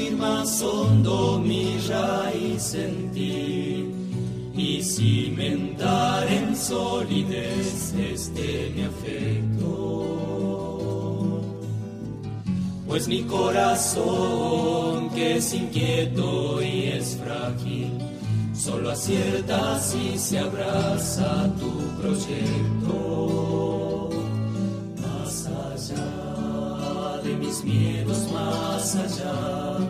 hundir más hondo mi raíz en y cimentar en solidez este mi afecto. Pues mi corazón, que es inquieto y es frágil, solo acierta si se abraza tu proyecto. Más allá de mis miedos, más allá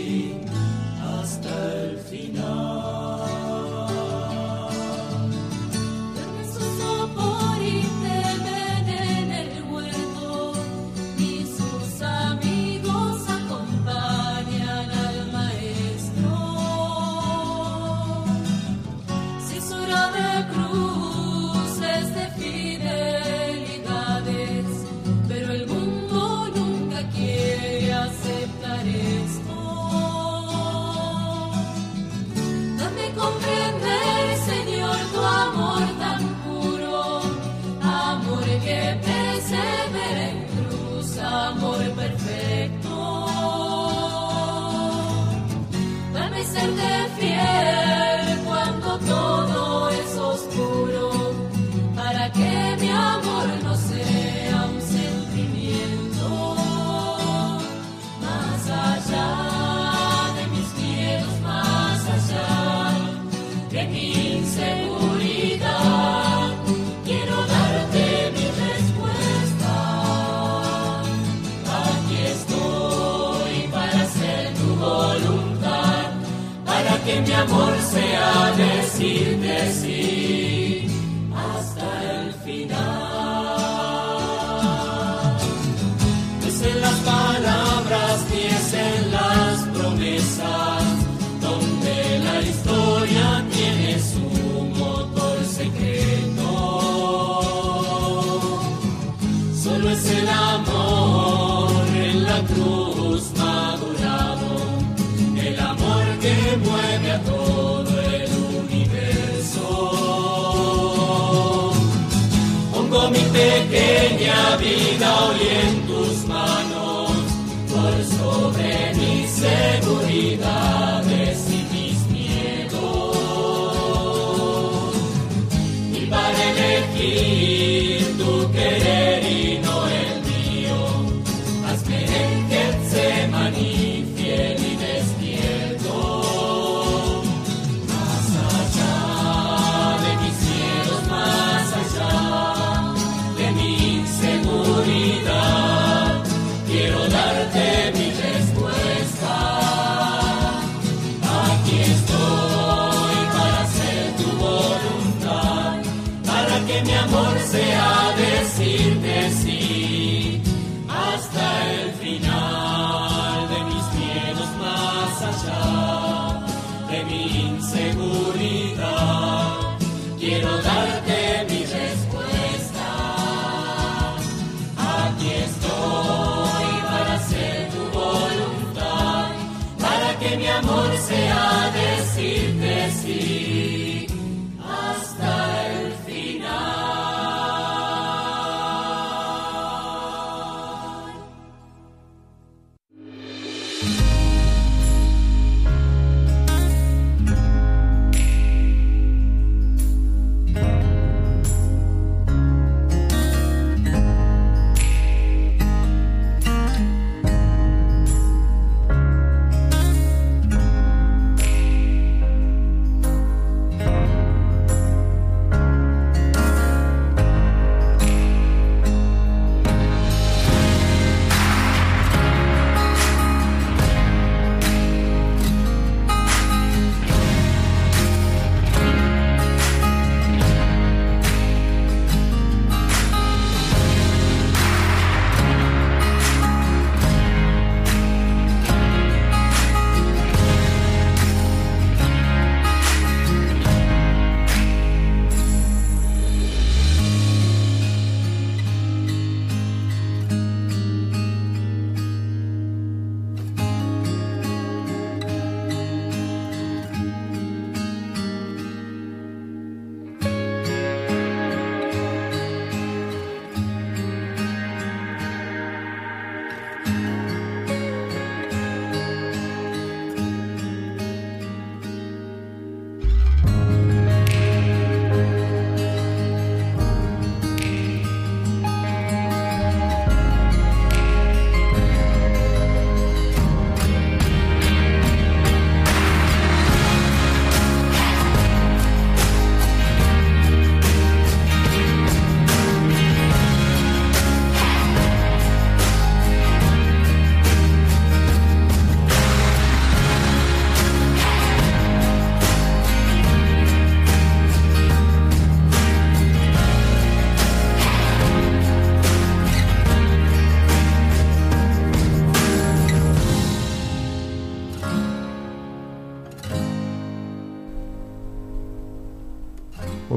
sobre mis seguridades y mis miedos. Y para elegir tu querer.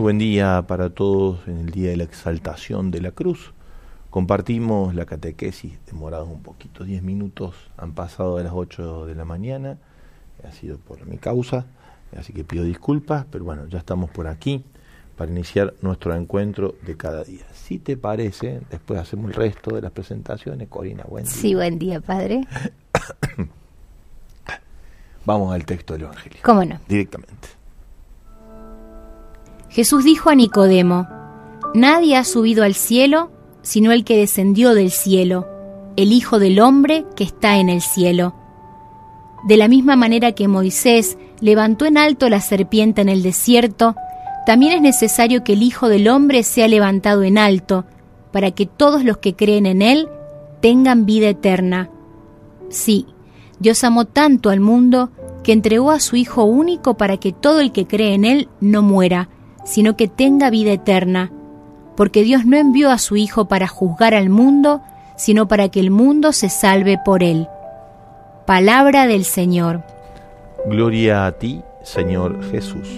Buen día para todos en el día de la exaltación de la cruz. Compartimos la catequesis, demorados un poquito, 10 minutos, han pasado de las 8 de la mañana, ha sido por mi causa, así que pido disculpas, pero bueno, ya estamos por aquí para iniciar nuestro encuentro de cada día. Si te parece, después hacemos el resto de las presentaciones. Corina, buen día. Sí, buen día, padre. Vamos al texto del Evangelio. ¿Cómo no? Directamente. Jesús dijo a Nicodemo, Nadie ha subido al cielo sino el que descendió del cielo, el Hijo del Hombre que está en el cielo. De la misma manera que Moisés levantó en alto la serpiente en el desierto, también es necesario que el Hijo del Hombre sea levantado en alto, para que todos los que creen en Él tengan vida eterna. Sí, Dios amó tanto al mundo que entregó a su Hijo único para que todo el que cree en Él no muera, sino que tenga vida eterna, porque Dios no envió a su Hijo para juzgar al mundo, sino para que el mundo se salve por él. Palabra del Señor. Gloria a ti, Señor Jesús.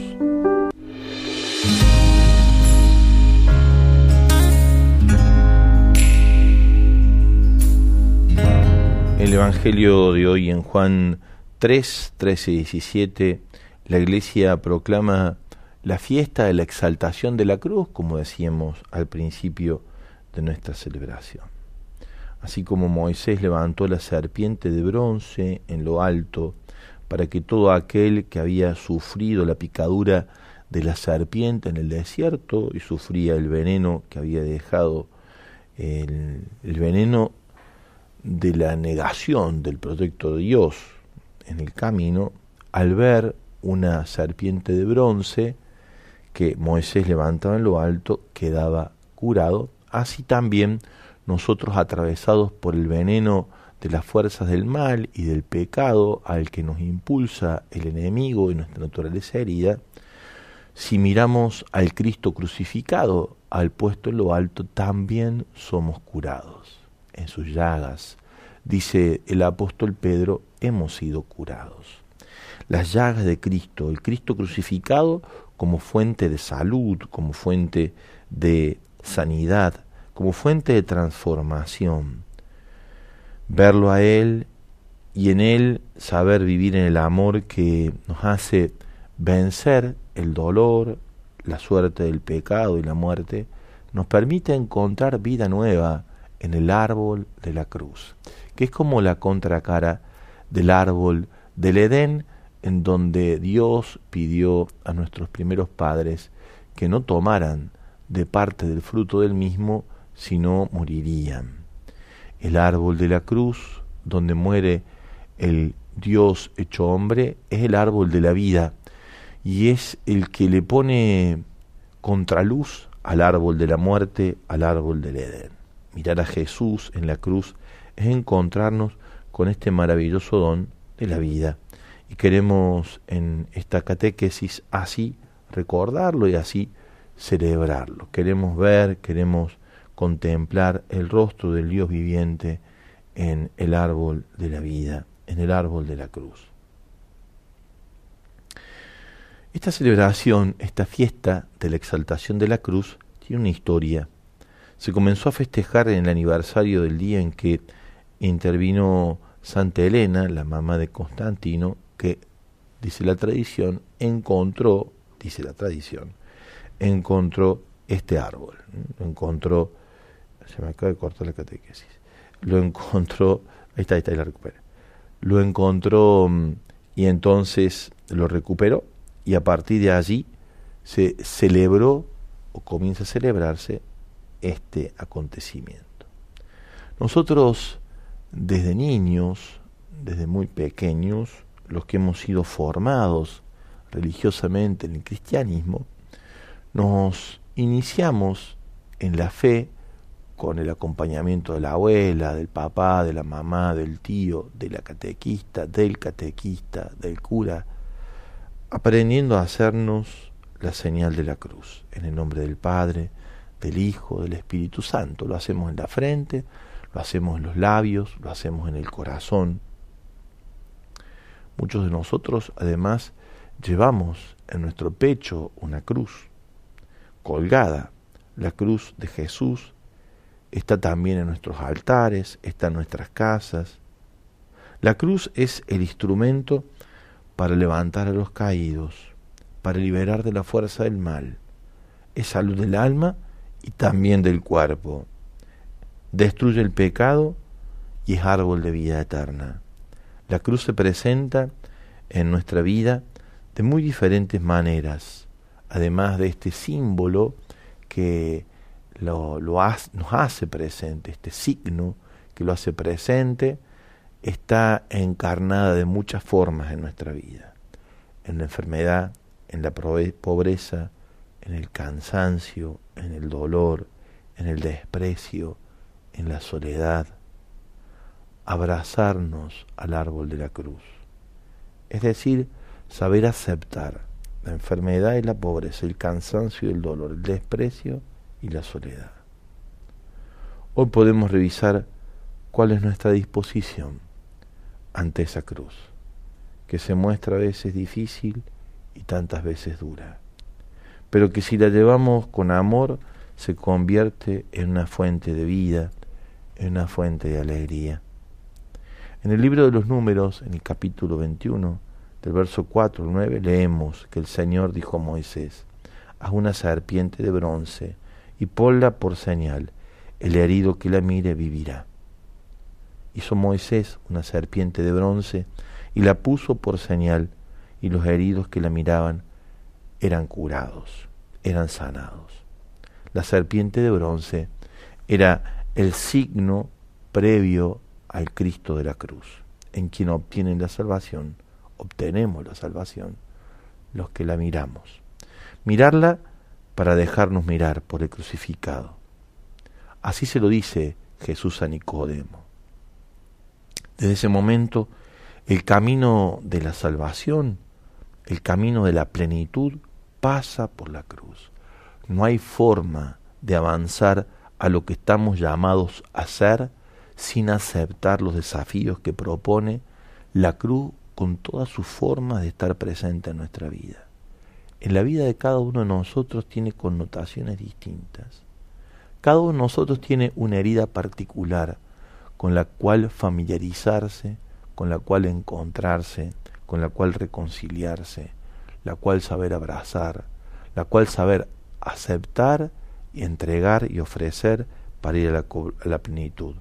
El Evangelio de hoy en Juan 3, 13 y 17, la Iglesia proclama la fiesta de la exaltación de la cruz, como decíamos al principio de nuestra celebración. Así como Moisés levantó la serpiente de bronce en lo alto, para que todo aquel que había sufrido la picadura de la serpiente en el desierto y sufría el veneno que había dejado, el, el veneno de la negación del proyecto de Dios en el camino, al ver una serpiente de bronce, que Moisés levantaba en lo alto quedaba curado, así también nosotros atravesados por el veneno de las fuerzas del mal y del pecado al que nos impulsa el enemigo y nuestra naturaleza herida, si miramos al Cristo crucificado, al puesto en lo alto, también somos curados. En sus llagas, dice el apóstol Pedro, hemos sido curados. Las llagas de Cristo, el Cristo crucificado, como fuente de salud, como fuente de sanidad, como fuente de transformación. Verlo a Él y en Él saber vivir en el amor que nos hace vencer el dolor, la suerte del pecado y la muerte, nos permite encontrar vida nueva en el árbol de la cruz, que es como la contracara del árbol del Edén, en donde Dios pidió a nuestros primeros padres que no tomaran de parte del fruto del mismo, sino morirían. El árbol de la cruz, donde muere el Dios hecho hombre, es el árbol de la vida y es el que le pone contraluz al árbol de la muerte, al árbol del Edén. Mirar a Jesús en la cruz es encontrarnos con este maravilloso don de la vida y queremos en esta catequesis así recordarlo y así celebrarlo. Queremos ver, queremos contemplar el rostro del Dios viviente en el árbol de la vida, en el árbol de la cruz. Esta celebración, esta fiesta de la exaltación de la cruz, tiene una historia. Se comenzó a festejar en el aniversario del día en que intervino Santa Elena, la mamá de Constantino, que, dice la tradición, encontró, dice la tradición, encontró este árbol, encontró, se me acaba de cortar la catequesis, lo encontró, ahí está, ahí está, ahí la recupera, lo encontró mm, y entonces lo recuperó y a partir de allí se celebró o comienza a celebrarse este acontecimiento. Nosotros desde niños, desde muy pequeños, los que hemos sido formados religiosamente en el cristianismo, nos iniciamos en la fe con el acompañamiento de la abuela, del papá, de la mamá, del tío, de la catequista, del catequista, del cura, aprendiendo a hacernos la señal de la cruz, en el nombre del Padre, del Hijo, del Espíritu Santo. Lo hacemos en la frente, lo hacemos en los labios, lo hacemos en el corazón, Muchos de nosotros además llevamos en nuestro pecho una cruz. colgada. La cruz de Jesús está también en nuestros altares, está en nuestras casas. La cruz es el instrumento para levantar a los caídos, para liberar de la fuerza del mal. Es salud del alma y también del cuerpo. Destruye el pecado y es árbol de vida eterna. La cruz se presenta en nuestra vida de muy diferentes maneras, además de este símbolo que lo, nos hace presente, este signo que lo hace presente, está encarnada de muchas formas en nuestra vida, en la enfermedad, en la pobreza, en el cansancio, en el dolor, en el desprecio, en la soledad, abrazarnos al árbol de la cruz. Es decir, saber aceptar la enfermedad y la pobreza, el cansancio y el dolor, el desprecio y la soledad. Hoy podemos revisar cuál es nuestra disposición ante esa cruz, que se muestra a veces difícil y tantas veces dura, pero que si la llevamos con amor se convierte en una fuente de vida, en una fuente de alegría. En el libro de los números, en el capítulo 21, del verso 4 al 9, leemos que el Señor dijo a Moisés, haz una serpiente de bronce y ponla por señal, el herido que la mire vivirá. Hizo Moisés una serpiente de bronce y la puso por señal, y los heridos que la miraban eran curados, eran sanados. La serpiente de bronce era el signo previo al Cristo de la cruz, en quien obtienen la salvación, obtenemos la salvación, los que la miramos. Mirarla para dejarnos mirar por el crucificado. Así se lo dice Jesús a Nicodemo. Desde ese momento, el camino de la salvación, el camino de la plenitud, pasa por la cruz. No hay forma de avanzar a lo que estamos llamados a ser sin aceptar los desafíos que propone la cruz con todas sus formas de estar presente en nuestra vida en la vida de cada uno de nosotros tiene connotaciones distintas. Cada uno de nosotros tiene una herida particular con la cual familiarizarse, con la cual encontrarse, con la cual reconciliarse, la cual saber abrazar, la cual saber aceptar entregar y ofrecer para ir a la, a la plenitud.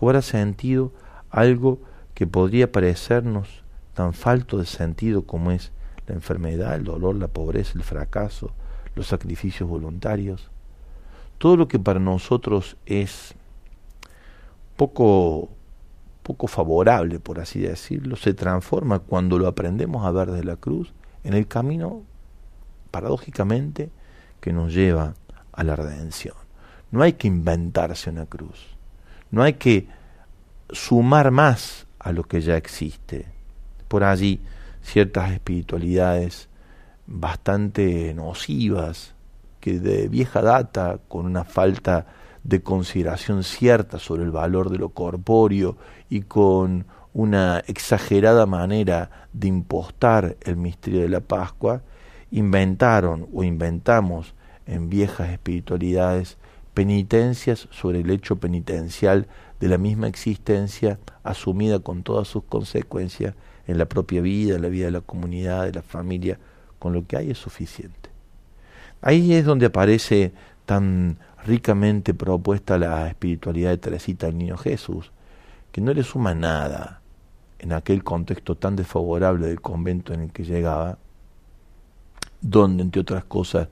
Cobra sentido algo que podría parecernos tan falto de sentido como es la enfermedad, el dolor, la pobreza, el fracaso, los sacrificios voluntarios, todo lo que para nosotros es poco, poco favorable, por así decirlo, se transforma cuando lo aprendemos a ver de la cruz en el camino, paradójicamente, que nos lleva a la redención. No hay que inventarse una cruz, no hay que sumar más a lo que ya existe. Por allí ciertas espiritualidades bastante nocivas, que de vieja data, con una falta de consideración cierta sobre el valor de lo corpóreo y con una exagerada manera de impostar el misterio de la Pascua, inventaron o inventamos en viejas espiritualidades penitencias sobre el hecho penitencial de la misma existencia asumida con todas sus consecuencias en la propia vida, en la vida de la comunidad, de la familia, con lo que hay es suficiente. Ahí es donde aparece tan ricamente propuesta la espiritualidad de Teresita del Niño Jesús, que no le suma nada en aquel contexto tan desfavorable del convento en el que llegaba, donde, entre otras cosas,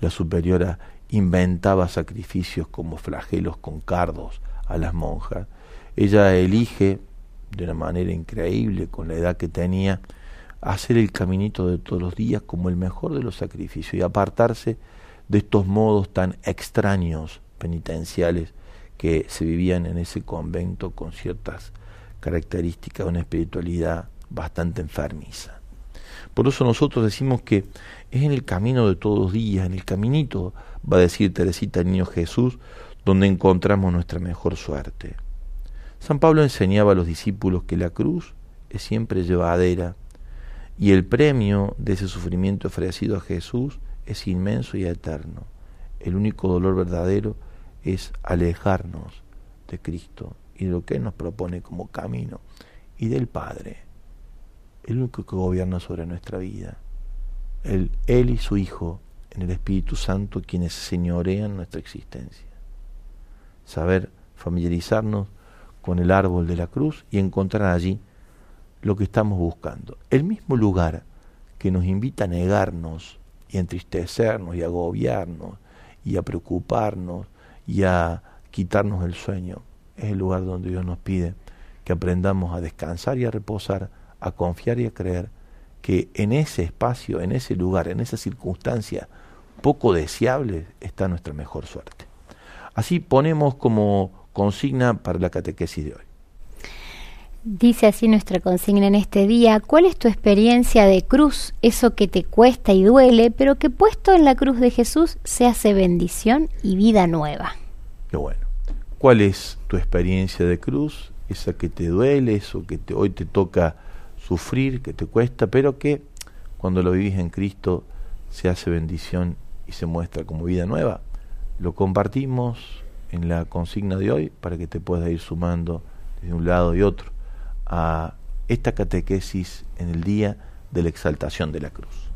la superiora inventaba sacrificios como flagelos con cardos a las monjas. Ella elige de una manera increíble con la edad que tenía, hacer el caminito de todos los días como el mejor de los sacrificios y apartarse de estos modos tan extraños penitenciales que se vivían en ese convento con ciertas características de una espiritualidad bastante enfermiza. Por eso nosotros decimos que es en el camino de todos los días, en el caminito, va a decir Teresita el Niño Jesús, donde encontramos nuestra mejor suerte. San Pablo enseñaba a los discípulos que la cruz es siempre llevadera y el premio de ese sufrimiento ofrecido a Jesús es inmenso y eterno. el único dolor verdadero es alejarnos de Cristo y de lo que Él nos propone como camino y del Padre, el único que gobierna sobre nuestra vida. Él, él y su Hijo en el Espíritu Santo quienes señorean nuestra existencia. Saber familiarizarnos con el árbol de la cruz y encontrar allí lo que estamos buscando. El mismo lugar que nos invita a negarnos y a entristecernos y a agobiarnos y a preocuparnos y a quitarnos el sueño. Es el lugar donde Dios nos pide que aprendamos a descansar y a reposar, a confiar y a creer que en ese espacio, en ese lugar, en esa circunstancia poco deseable está nuestra mejor suerte. Así ponemos como consigna para la catequesis de hoy. Dice así nuestra consigna en este día, ¿cuál es tu experiencia de cruz? Eso que te cuesta y duele, pero que puesto en la cruz de Jesús se hace bendición y vida nueva. Qué bueno. ¿Cuál es tu experiencia de cruz? Esa que te duele, eso que te, hoy te toca sufrir, que te cuesta, pero que cuando lo vivís en Cristo se hace bendición se muestra como vida nueva. Lo compartimos en la consigna de hoy para que te puedas ir sumando de un lado y otro a esta catequesis en el día de la exaltación de la cruz.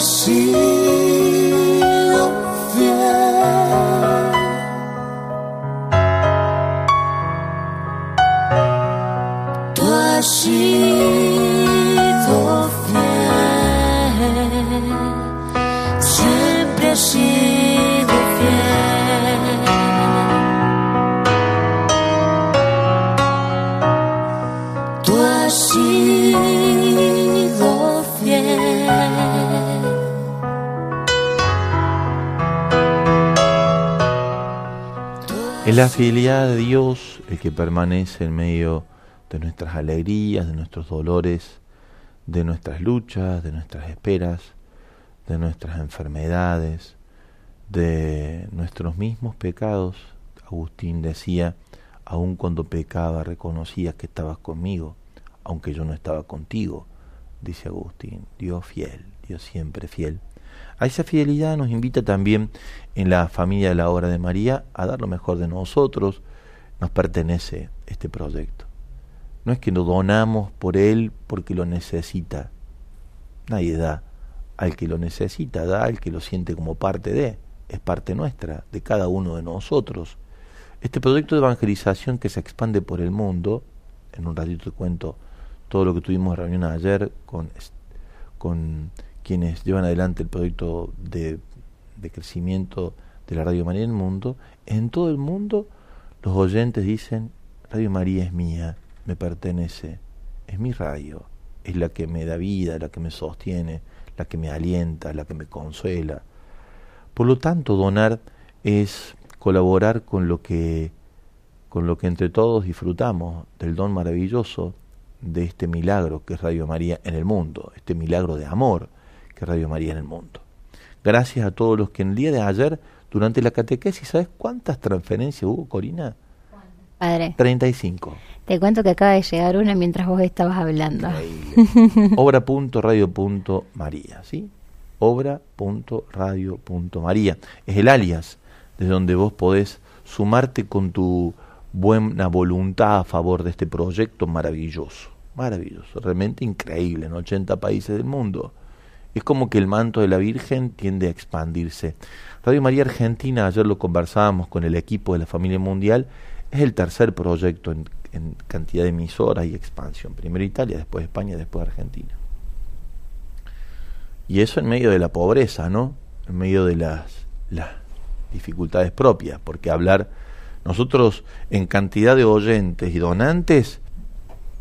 Tú la fidelidad de Dios el que permanece en medio de nuestras alegrías, de nuestros dolores, de nuestras luchas, de nuestras esperas, de nuestras enfermedades, de nuestros mismos pecados. Agustín decía, aun cuando pecaba reconocías que estabas conmigo, aunque yo no estaba contigo, dice Agustín, Dios fiel, Dios siempre fiel. A esa fidelidad nos invita también en la familia de la obra de María a dar lo mejor de nosotros. Nos pertenece este proyecto. No es que nos donamos por él porque lo necesita. Nadie da al que lo necesita, da al que lo siente como parte de. Es parte nuestra, de cada uno de nosotros. Este proyecto de evangelización que se expande por el mundo, en un ratito te cuento todo lo que tuvimos reunión ayer con, con quienes llevan adelante el proyecto de, de crecimiento de la Radio María en el mundo, en todo el mundo los oyentes dicen, Radio María es mía, me pertenece, es mi radio, es la que me da vida, la que me sostiene, la que me alienta, la que me consuela. Por lo tanto, donar es colaborar con lo que con lo que entre todos disfrutamos del don maravilloso de este milagro que es Radio María en el mundo, este milagro de amor que Radio María en el mundo. Gracias a todos los que en el día de ayer, durante la catequesis, ¿sabes cuántas transferencias hubo, Corina? Padre. 35. Te cuento que acaba de llegar una mientras vos estabas hablando. Obra.radio.maría, ¿sí? Obra.radio.maría. Es el alias desde donde vos podés sumarte con tu buena voluntad a favor de este proyecto maravilloso. Maravilloso, realmente increíble en 80 países del mundo. Es como que el manto de la Virgen tiende a expandirse. Radio María Argentina, ayer lo conversábamos con el equipo de la familia mundial, es el tercer proyecto en, cantidad de emisoras y expansión. Primero Italia, después España, después Argentina. Y eso en medio de la pobreza, ¿no? En medio de las, las dificultades propias, porque hablar nosotros en cantidad de oyentes y donantes,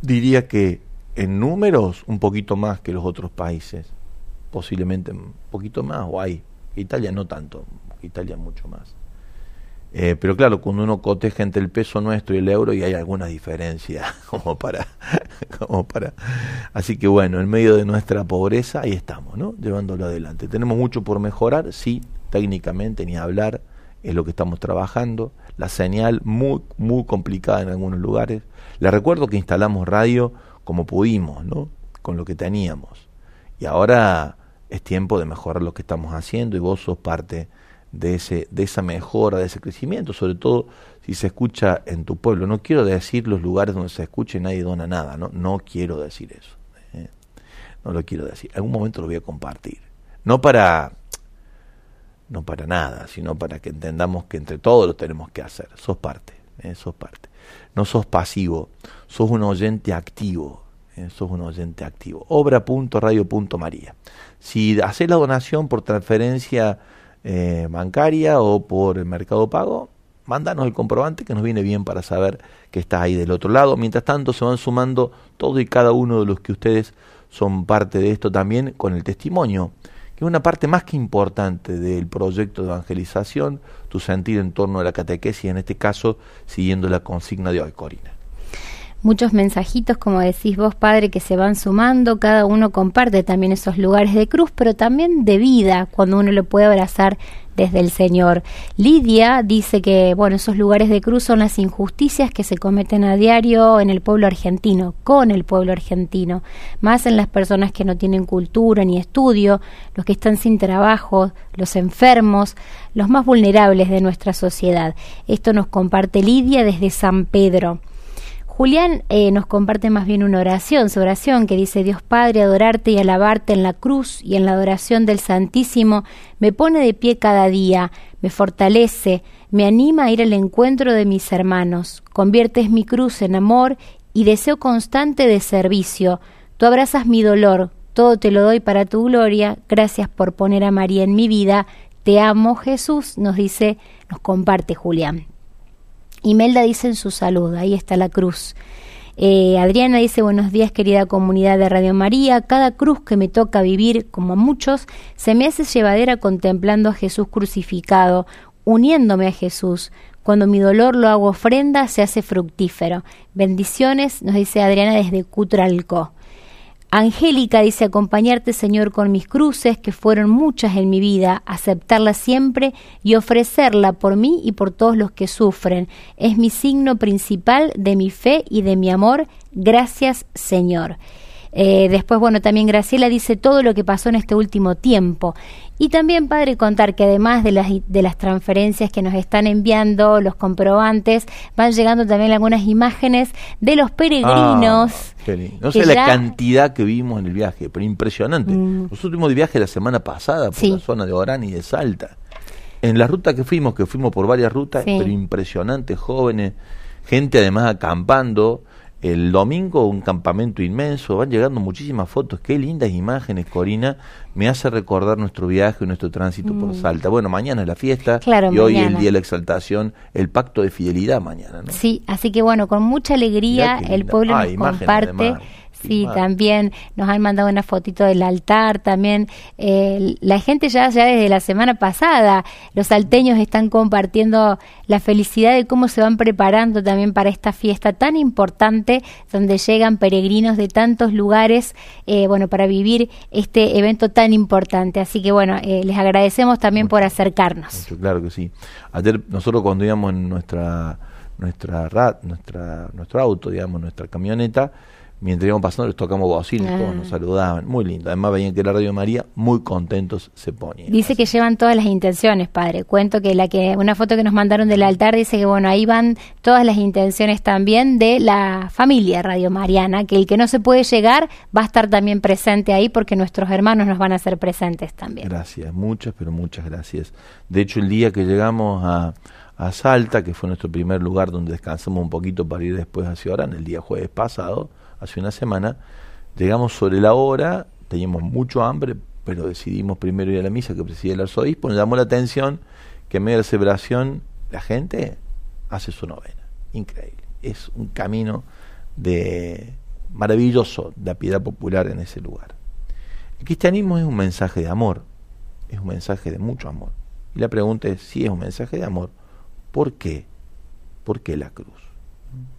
diría que en números un poquito más que los otros países, posiblemente un poquito más, o hay, Italia no tanto, Italia mucho más. Eh, pero claro, cuando uno coteja entre el peso nuestro y el euro y hay alguna diferencia como para, como para. Así que bueno, en medio de nuestra pobreza ahí estamos, ¿no? Llevándolo adelante. Tenemos mucho por mejorar, sí, técnicamente ni hablar, es lo que estamos trabajando. La señal muy, muy complicada en algunos lugares. Les recuerdo que instalamos radio como pudimos, ¿no? Con lo que teníamos. Y ahora es tiempo de mejorar lo que estamos haciendo y vos sos parte de, ese, de esa mejora, de ese crecimiento, sobre todo si se escucha en tu pueblo. No quiero decir los lugares donde se escucha y nadie dona nada, no, no quiero decir eso. ¿eh? No lo quiero decir. En algún momento lo voy a compartir. No para, no para nada, sino para que entendamos que entre todos lo tenemos que hacer. Sos parte, ¿eh? sos parte. No sos pasivo, sos un oyente activo. ¿eh? Sos un oyente activo. Obra.radio.maría. Si haces la donación por transferencia eh, bancaria o por Mercado Pago, mándanos el comprobante que nos viene bien para saber que estás ahí del otro lado. Mientras tanto, se van sumando todo y cada uno de los que ustedes son parte de esto también con el testimonio, que es una parte más que importante del proyecto de evangelización, tu sentir en torno a la catequesis, en este caso siguiendo la consigna de hoy, Corina muchos mensajitos, como decís vos, Padre, que se van sumando, cada uno comparte también esos lugares de cruz, pero también de vida, cuando uno lo puede abrazar desde el Señor. Lidia dice que, bueno, esos lugares de cruz son las injusticias que se cometen a diario en el pueblo argentino, con el pueblo argentino, más en las personas que no tienen cultura ni estudio, los que están sin trabajo, los enfermos, los más vulnerables de nuestra sociedad. Esto nos comparte Lidia desde San Pedro. Julián eh, nos comparte más bien una oración, su oración que dice, Dios Padre, adorarte y alabarte en la cruz y en la adoración del Santísimo, me pone de pie cada día, me fortalece, me anima a ir al encuentro de mis hermanos, conviertes mi cruz en amor y deseo constante de servicio, tú abrazas mi dolor, todo te lo doy para tu gloria, gracias por poner a María en mi vida, te amo Jesús, nos dice, nos comparte Julián. Imelda dice en su salud, ahí está la cruz. Eh, Adriana dice buenos días querida comunidad de Radio María, cada cruz que me toca vivir, como a muchos, se me hace llevadera contemplando a Jesús crucificado, uniéndome a Jesús. Cuando mi dolor lo hago ofrenda, se hace fructífero. Bendiciones, nos dice Adriana desde Cutralco. Angélica dice acompañarte, Señor, con mis cruces, que fueron muchas en mi vida, aceptarla siempre y ofrecerla por mí y por todos los que sufren. Es mi signo principal de mi fe y de mi amor. Gracias, Señor. Eh, después, bueno, también Graciela dice todo lo que pasó en este último tiempo. Y también, padre, contar que además de las, de las transferencias que nos están enviando, los comprobantes, van llegando también algunas imágenes de los peregrinos. Ah, no sé la cantidad que vimos en el viaje, pero impresionante. Mm. Nosotros tuvimos de viaje la semana pasada por la zona de Orán y de Salta. En la ruta que fuimos, que fuimos por varias rutas, pero impresionantes, jóvenes, gente además acampando, el domingo un campamento inmenso, van llegando muchísimas fotos, qué lindas imágenes, Corina, me hace recordar nuestro viaje y nuestro tránsito por mm. Salta. Bueno, mañana es la fiesta y hoy el día de la exaltación, el pacto de fidelidad mañana. ¿no? Sí, así que bueno, con mucha alegría el pueblo ah, nos comparte Sí, también nos han mandado una fotito del altar, también eh, la gente ya, ya desde la semana pasada, los salteños están compartiendo la felicidad de cómo se van preparando también para esta fiesta tan importante, donde llegan peregrinos de tantos lugares, eh, bueno, para vivir este evento tan importante. Así que bueno, eh, les agradecemos también por acercarnos. claro que sí. Ayer nosotros cuando íbamos en nuestra nuestra nuestra nuestro auto, digamos, nuestra camioneta, mientras íbamos pasando les tocamos bocina, todos nos ah. saludaban, muy lindo. Además veían que la Radio María muy contentos se ponían. Dice que llevan todas las intenciones, padre. Cuento que la que una foto que nos mandaron del altar dice que bueno, ahí van todas las intenciones también de la familia Radio Mariana, que el que no se puede llegar va a estar también presente ahí porque nuestros hermanos nos van a hacer presentes también. Gracias, muchas, pero muchas gracias. De hecho, el día que llegamos a a Salta, que fue nuestro primer lugar donde descansamos un poquito para ir después hacia Orán, el día jueves pasado, hace una semana, llegamos sobre la hora, teníamos mucho hambre, pero decidimos primero ir a la misa que presidía el arzobispo, nos llamó la atención que en medio de la celebración la gente hace su novena. Increíble. Es un camino de maravilloso de la piedad popular en ese lugar. El cristianismo es un mensaje de amor, es un mensaje de mucho amor. Y la pregunta es si es un mensaje de amor, ¿por qué? ¿Por qué la cruz?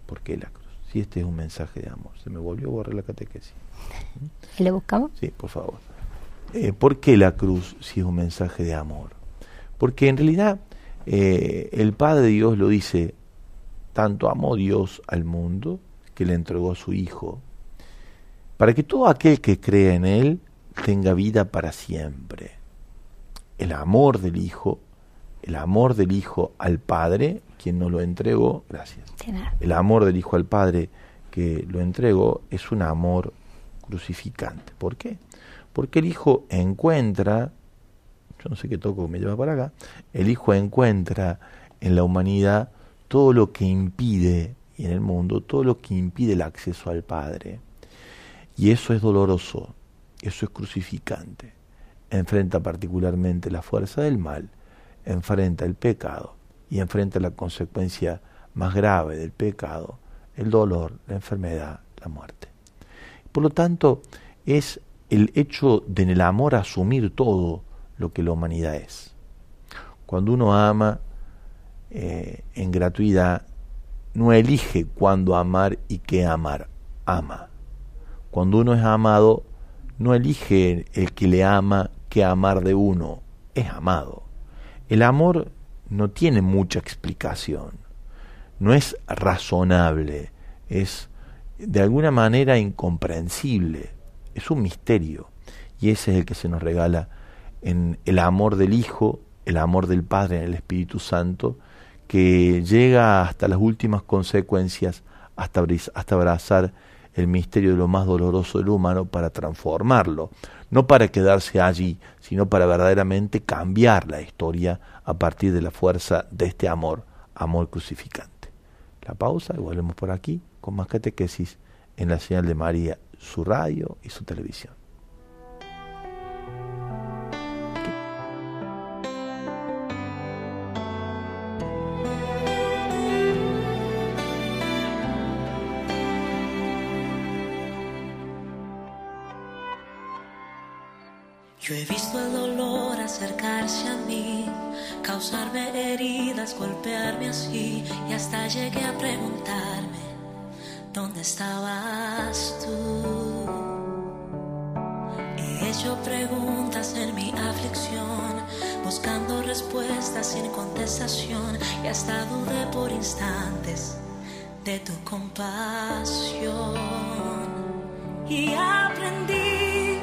¿Por qué la cruz? Si este es un mensaje de amor. Se me volvió a borrar la catequesis. ¿Le buscamos? Sí, por favor. Eh, ¿Por qué la cruz si es un mensaje de amor? Porque en realidad eh, el Padre Dios lo dice, tanto amó Dios al mundo que le entregó a su Hijo, para que todo aquel que crea en Él tenga vida para siempre. El amor del Hijo, el amor del Hijo al Padre quien nos lo entregó, gracias. El amor del Hijo al Padre que lo entregó es un amor crucificante. ¿Por qué? Porque el Hijo encuentra, yo no sé qué toco me lleva para acá, el Hijo encuentra en la humanidad todo lo que impide, y en el mundo, todo lo que impide el acceso al Padre. Y eso es doloroso, eso es crucificante. Enfrenta particularmente la fuerza del mal, enfrenta el pecado y enfrenta la consecuencia más grave del pecado, el dolor, la enfermedad, la muerte. Por lo tanto, es el hecho de en el amor asumir todo lo que la humanidad es. Cuando uno ama eh, en gratuidad, no elige cuándo amar y qué amar, ama. Cuando uno es amado, no elige el que le ama qué amar de uno, es amado. El amor no tiene mucha explicación, no es razonable, es de alguna manera incomprensible, es un misterio. Y ese es el que se nos regala en el amor del Hijo, el amor del Padre en el Espíritu Santo, que llega hasta las últimas consecuencias, hasta, hasta abrazar el misterio de lo más doloroso del humano para transformarlo, no para quedarse allí, sino para verdaderamente cambiar la historia a partir de la fuerza de este amor, amor crucificante. La pausa y volvemos por aquí con más catequesis en la señal de María, su radio y su televisión. Acercarse a mí, causarme heridas, golpearme así, y hasta llegué a preguntarme, ¿dónde estabas tú? He hecho preguntas en mi aflicción, buscando respuestas sin contestación, y hasta dudé por instantes de tu compasión. Y aprendí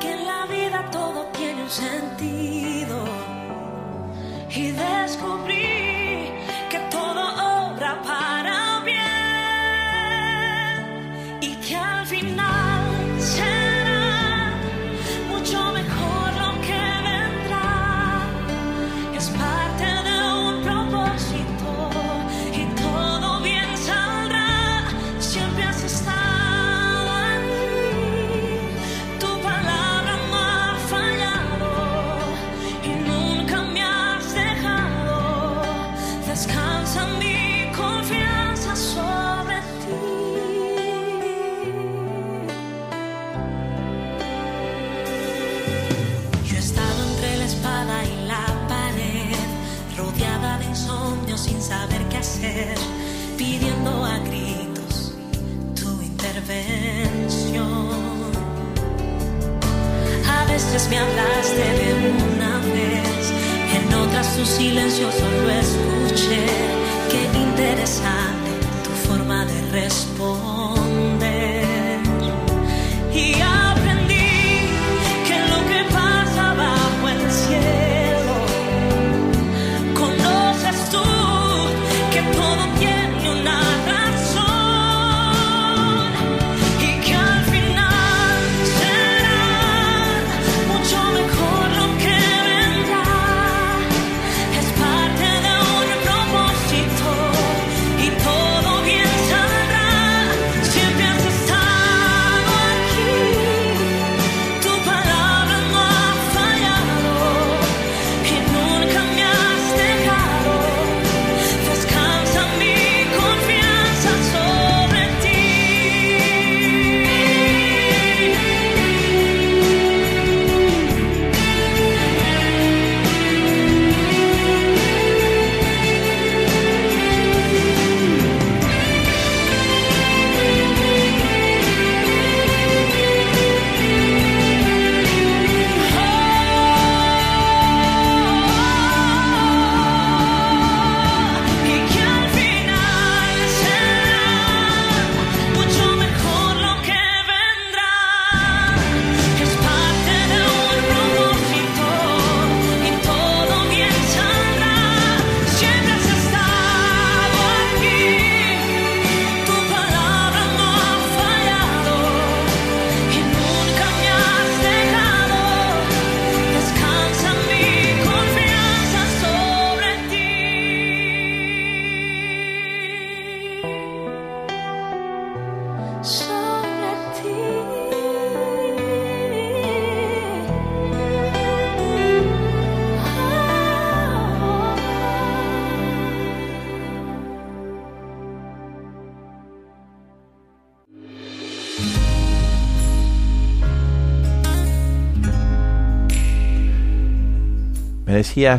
que en la vida todo tiene un sentido. Y descubrí silencio solo escuché. Qué interesante tu forma de responder.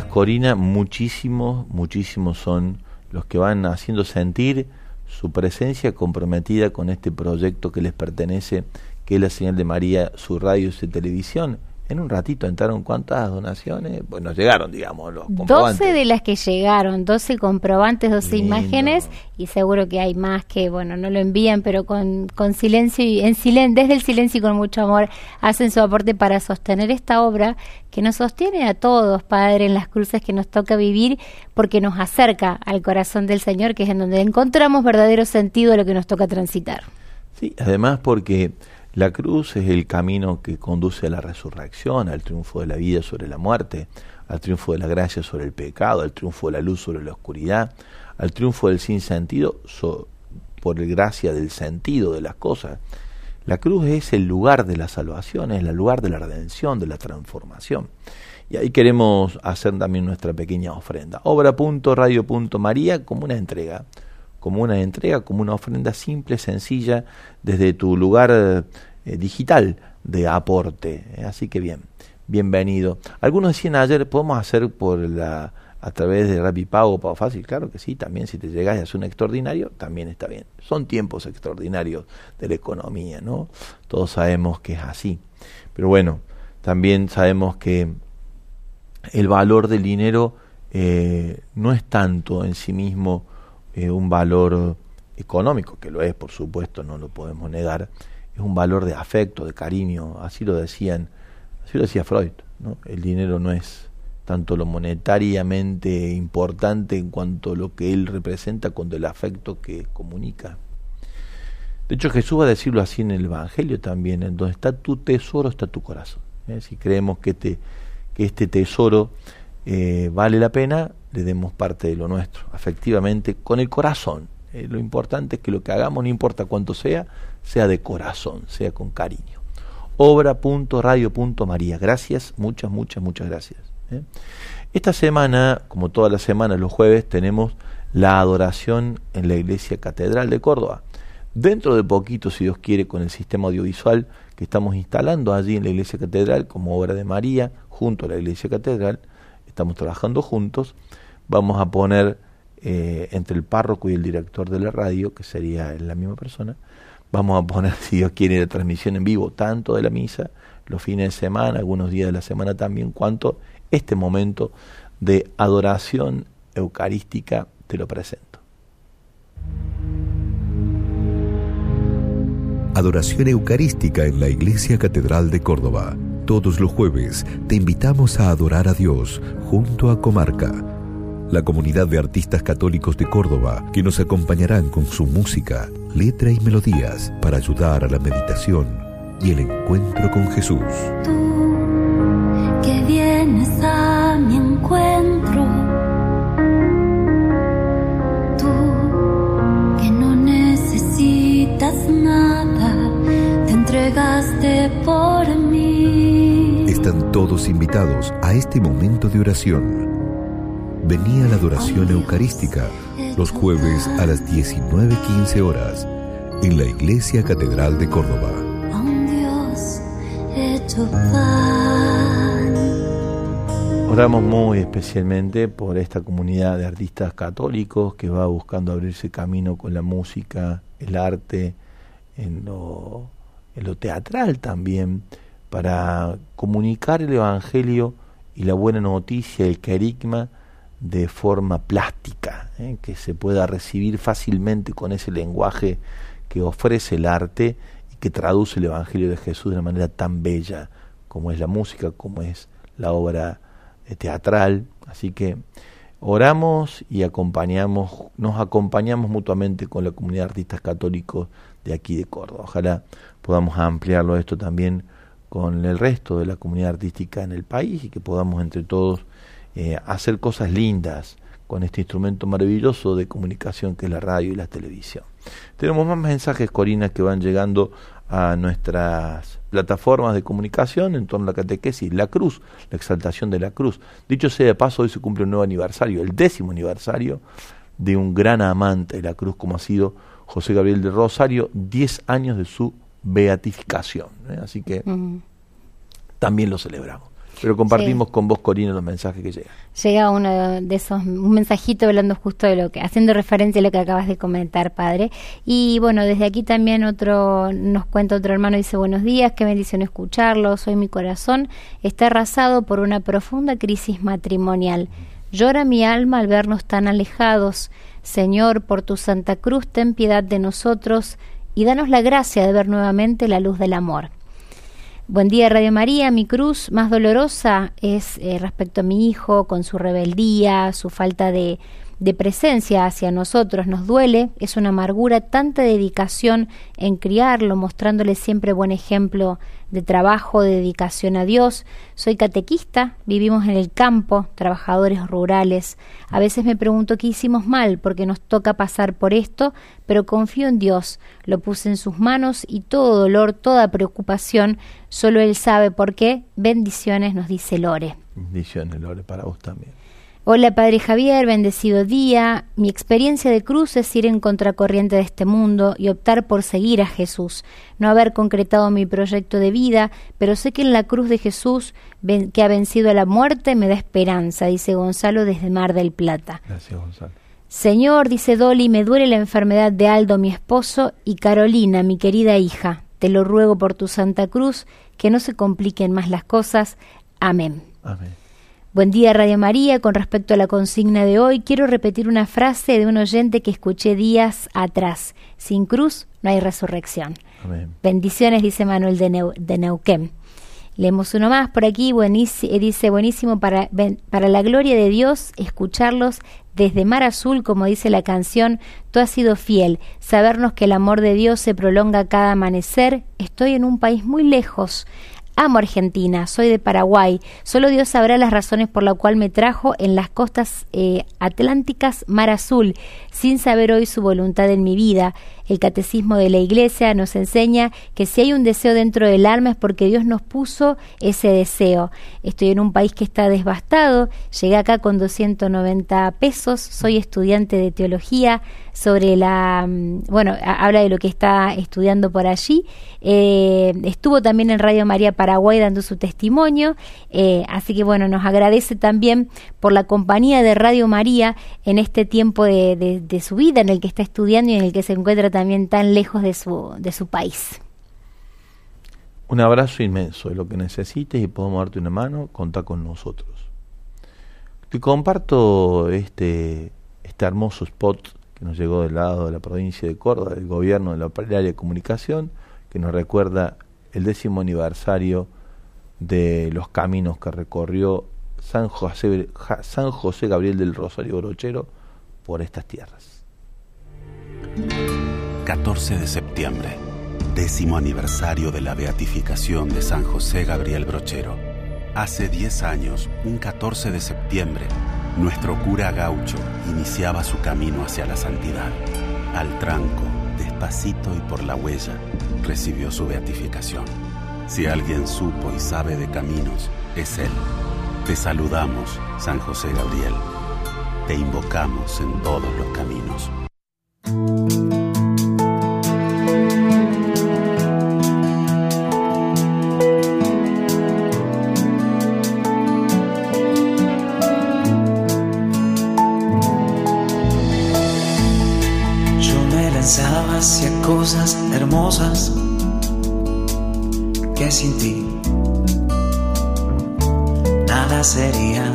Corina, muchísimos, muchísimos son los que van haciendo sentir su presencia comprometida con este proyecto que les pertenece, que es la señal de María, su radio y su televisión. En un ratito entraron cuántas donaciones, pues nos llegaron, digamos, los 12 comprobantes. de las que llegaron, 12 comprobantes, 12 Lindo. imágenes y seguro que hay más que, bueno, no lo envían, pero con, con silencio y en silen desde el silencio y con mucho amor hacen su aporte para sostener esta obra que nos sostiene a todos, Padre, en las cruces que nos toca vivir porque nos acerca al corazón del Señor, que es en donde encontramos verdadero sentido de lo que nos toca transitar. Sí, además porque la cruz es el camino que conduce a la resurrección, al triunfo de la vida sobre la muerte, al triunfo de la gracia sobre el pecado, al triunfo de la luz sobre la oscuridad, al triunfo del sinsentido por el gracia del sentido de las cosas. La cruz es el lugar de la salvación, es el lugar de la redención, de la transformación. Y ahí queremos hacer también nuestra pequeña ofrenda. Obra.radio.maría como una entrega, como una entrega, como una ofrenda simple, sencilla, desde tu lugar eh, digital de aporte. ¿eh? Así que bien, bienvenido. Algunos decían ayer, ¿podemos hacer por la a través de Rappi Pago, Pago Fácil? Claro que sí, también si te llegas a hacer un extraordinario, también está bien. Son tiempos extraordinarios de la economía, ¿no? Todos sabemos que es así. Pero bueno, también sabemos que el valor del dinero eh, no es tanto en sí mismo eh, un valor económico, que lo es, por supuesto, no lo podemos negar, es un valor de afecto, de cariño, así lo decían, así lo decía Freud. El dinero no es tanto lo monetariamente importante en cuanto a lo que él representa con el afecto que comunica. De hecho, Jesús va a decirlo así en el Evangelio también, en donde está tu tesoro está tu corazón. ¿eh? Si creemos que, te, que este tesoro eh, vale la pena, le demos parte de lo nuestro, afectivamente, con el corazón. Eh, lo importante es que lo que hagamos, no importa cuánto sea, sea de corazón, sea con cariño. Obra.radio.maría. Gracias, muchas, muchas, muchas gracias. ¿eh? Esta semana, como todas las semanas, los jueves, tenemos la adoración en la Iglesia Catedral de Córdoba. Dentro de poquito, si Dios quiere, con el sistema audiovisual que estamos instalando allí en la Iglesia Catedral como obra de María, junto a la Iglesia Catedral, estamos trabajando juntos, vamos a poner eh, entre el párroco y el director de la radio, que sería la misma persona, vamos a poner, si Dios quiere, la transmisión en vivo, tanto de la misa, los fines de semana, algunos días de la semana también, cuanto este momento de adoración eucarística te lo presento. Adoración Eucarística en la Iglesia Catedral de Córdoba. Todos los jueves te invitamos a adorar a Dios junto a Comarca, la comunidad de artistas católicos de Córdoba que nos acompañarán con su música, letra y melodías para ayudar a la meditación y el encuentro con Jesús. Tú que vienes a mi encuentro, entregaste por mí. Están todos invitados a este momento de oración. Venía la adoración eucarística los jueves a las 19.15 horas en la Iglesia Catedral de Córdoba. Oramos muy especialmente por esta comunidad de artistas católicos que va buscando abrirse camino con la música, el arte, en lo, lo teatral también, para comunicar el Evangelio y la buena noticia, el querigma, de forma plástica, ¿eh? que se pueda recibir fácilmente con ese lenguaje que ofrece el arte y que traduce el Evangelio de Jesús de una manera tan bella como es la música, como es la obra eh, teatral. Así que oramos y acompañamos, nos acompañamos mutuamente con la comunidad de artistas católicos de aquí de Córdoba. Ojalá podamos ampliarlo esto también con el resto de la comunidad artística en el país y que podamos entre todos eh, hacer cosas lindas con este instrumento maravilloso de comunicación que es la radio y la televisión. Tenemos más mensajes, Corina, que van llegando a nuestras plataformas de comunicación en torno a la catequesis, la cruz, la exaltación de la cruz. Dicho sea de paso, hoy se cumple un nuevo aniversario, el décimo aniversario de un gran amante de la cruz como ha sido José Gabriel de Rosario, diez años de su beatificación. ¿eh? Así que también lo celebramos. Pero compartimos con vos, Corina, los mensajes que llegan. Llega uno de esos, un mensajito hablando justo de lo que, haciendo referencia a lo que acabas de comentar, padre. Y bueno, desde aquí también otro, nos cuenta otro hermano, dice, buenos días, qué bendición escucharlo, soy mi corazón, está arrasado por una profunda crisis matrimonial. Llora mi alma al vernos tan alejados. Señor, por tu Santa Cruz, ten piedad de nosotros y danos la gracia de ver nuevamente la luz del amor. Buen día, Radio María. Mi cruz más dolorosa es eh, respecto a mi hijo, con su rebeldía, su falta de, de presencia hacia nosotros. Nos duele, es una amargura, tanta dedicación en criarlo, mostrándole siempre buen ejemplo de trabajo, de dedicación a Dios. Soy catequista, vivimos en el campo, trabajadores rurales. A veces me pregunto qué hicimos mal porque nos toca pasar por esto, pero confío en Dios. Lo puse en sus manos y todo dolor, toda preocupación, solo Él sabe por qué. Bendiciones, nos dice Lore. Bendiciones, Lore, para vos también. Hola Padre Javier, bendecido día. Mi experiencia de cruz es ir en contracorriente de este mundo y optar por seguir a Jesús. No haber concretado mi proyecto de vida, pero sé que en la cruz de Jesús, que ha vencido a la muerte, me da esperanza, dice Gonzalo desde Mar del Plata. Gracias, Gonzalo. Señor, dice Dolly, me duele la enfermedad de Aldo, mi esposo, y Carolina, mi querida hija. Te lo ruego por tu Santa Cruz, que no se compliquen más las cosas. Amén. Amén. Buen día Radio María, con respecto a la consigna de hoy, quiero repetir una frase de un oyente que escuché días atrás. Sin cruz no hay resurrección. Amén. Bendiciones, dice Manuel de, Neu de Neuquén. Leemos uno más por aquí, buenísimo, dice buenísimo para, para la gloria de Dios escucharlos desde Mar Azul, como dice la canción, tú has sido fiel, sabernos que el amor de Dios se prolonga cada amanecer, estoy en un país muy lejos, Amo Argentina, soy de Paraguay. Solo Dios sabrá las razones por las cuales me trajo en las costas eh, atlánticas Mar Azul, sin saber hoy su voluntad en mi vida. El catecismo de la Iglesia nos enseña que si hay un deseo dentro del alma es porque Dios nos puso ese deseo. Estoy en un país que está devastado, llegué acá con 290 pesos, soy estudiante de teología sobre la, mm, bueno, habla de lo que está estudiando por allí. Eh, estuvo también en Radio María Paraguay dando su testimonio, eh, así que bueno, nos agradece también por la compañía de Radio María en este tiempo de, de su vida en el que está estudiando y en el que se encuentra también tan lejos de su, de su país. Un abrazo inmenso, de lo que necesites y podemos darte una mano, contá con nosotros. Te comparto este, este hermoso spot que nos llegó del lado de la provincia de Córdoba, del gobierno de la área de comunicación, que nos recuerda el décimo aniversario de los caminos que recorrió San José, San José Gabriel del Rosario Brochero por estas tierras. 14 de septiembre, décimo aniversario de la beatificación de San José Gabriel Brochero. Hace 10 años, un 14 de septiembre, nuestro cura gaucho iniciaba su camino hacia la santidad. Al tranco, despacito y por la huella, recibió su beatificación. Si alguien supo y sabe de caminos, es Él. Te saludamos, San José Gabriel. Te invocamos en todos los caminos. Cosas hermosas que sin ti nada sería.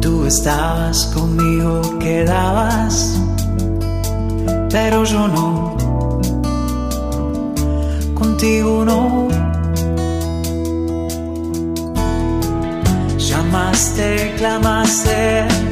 Tú estabas conmigo, quedabas, pero yo no. Contigo no. Llamaste, clamaste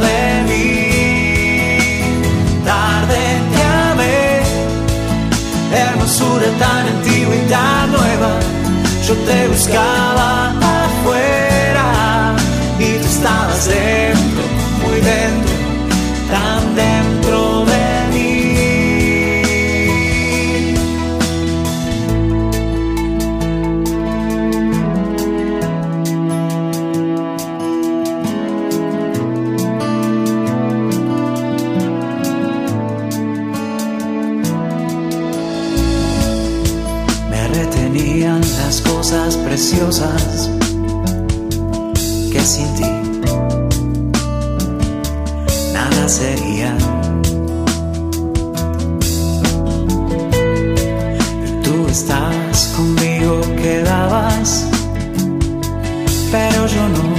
hermosura tan antigua y tan nueva. Yo te buscaba afuera y tú estabas dentro, que sin ti nada sería. Y tú estabas conmigo, quedabas, pero yo no.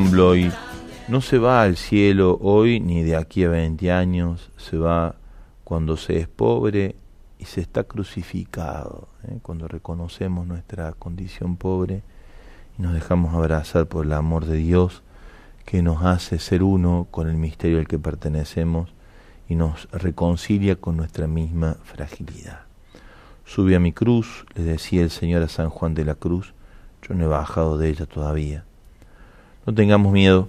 Bloy, no se va al cielo hoy ni de aquí a 20 años, se va cuando se es pobre y se está crucificado, ¿eh? cuando reconocemos nuestra condición pobre y nos dejamos abrazar por el amor de Dios que nos hace ser uno con el misterio al que pertenecemos y nos reconcilia con nuestra misma fragilidad. Sube a mi cruz, le decía el Señor a San Juan de la Cruz, yo no he bajado de ella todavía. No tengamos miedo,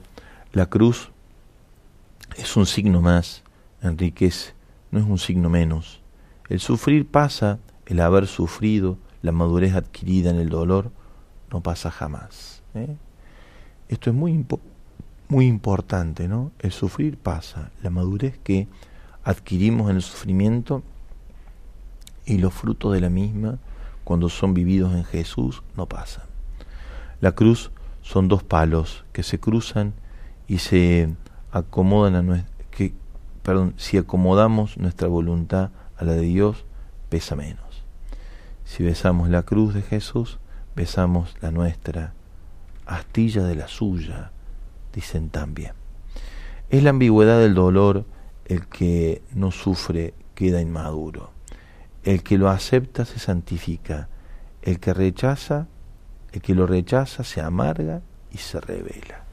la cruz es un signo más, enriquece, no es un signo menos. El sufrir pasa, el haber sufrido, la madurez adquirida en el dolor, no pasa jamás. ¿eh? Esto es muy, muy importante, ¿no? El sufrir pasa, la madurez que adquirimos en el sufrimiento y los frutos de la misma, cuando son vividos en Jesús, no pasan. La cruz son dos palos que se cruzan y se acomodan a nuestra que perdón, si acomodamos nuestra voluntad a la de Dios, pesa menos. Si besamos la cruz de Jesús, besamos la nuestra, astilla de la suya, dicen también. Es la ambigüedad del dolor el que no sufre queda inmaduro. El que lo acepta se santifica. El que rechaza, el que lo rechaza se amarga y se revela.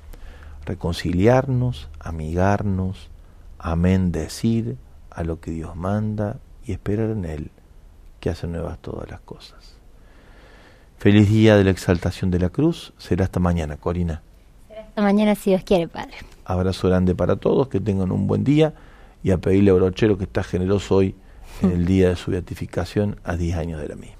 Reconciliarnos, amigarnos, amén decir a lo que Dios manda y esperar en Él, que hace nuevas todas las cosas. Feliz día de la exaltación de la cruz. Será hasta mañana, Corina. Hasta mañana, si Dios quiere, Padre. Abrazo grande para todos, que tengan un buen día y a pedirle a Brochero que está generoso hoy en el día de su beatificación a 10 años de la misma.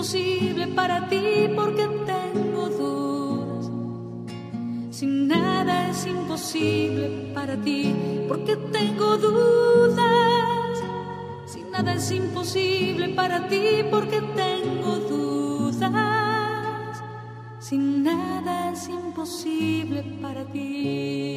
Imposible para ti, ¿por qué tengo dudas? Si nada es imposible para ti, ¿por qué tengo dudas? Si nada es imposible para ti, ¿por qué tengo dudas? Si nada es imposible para ti.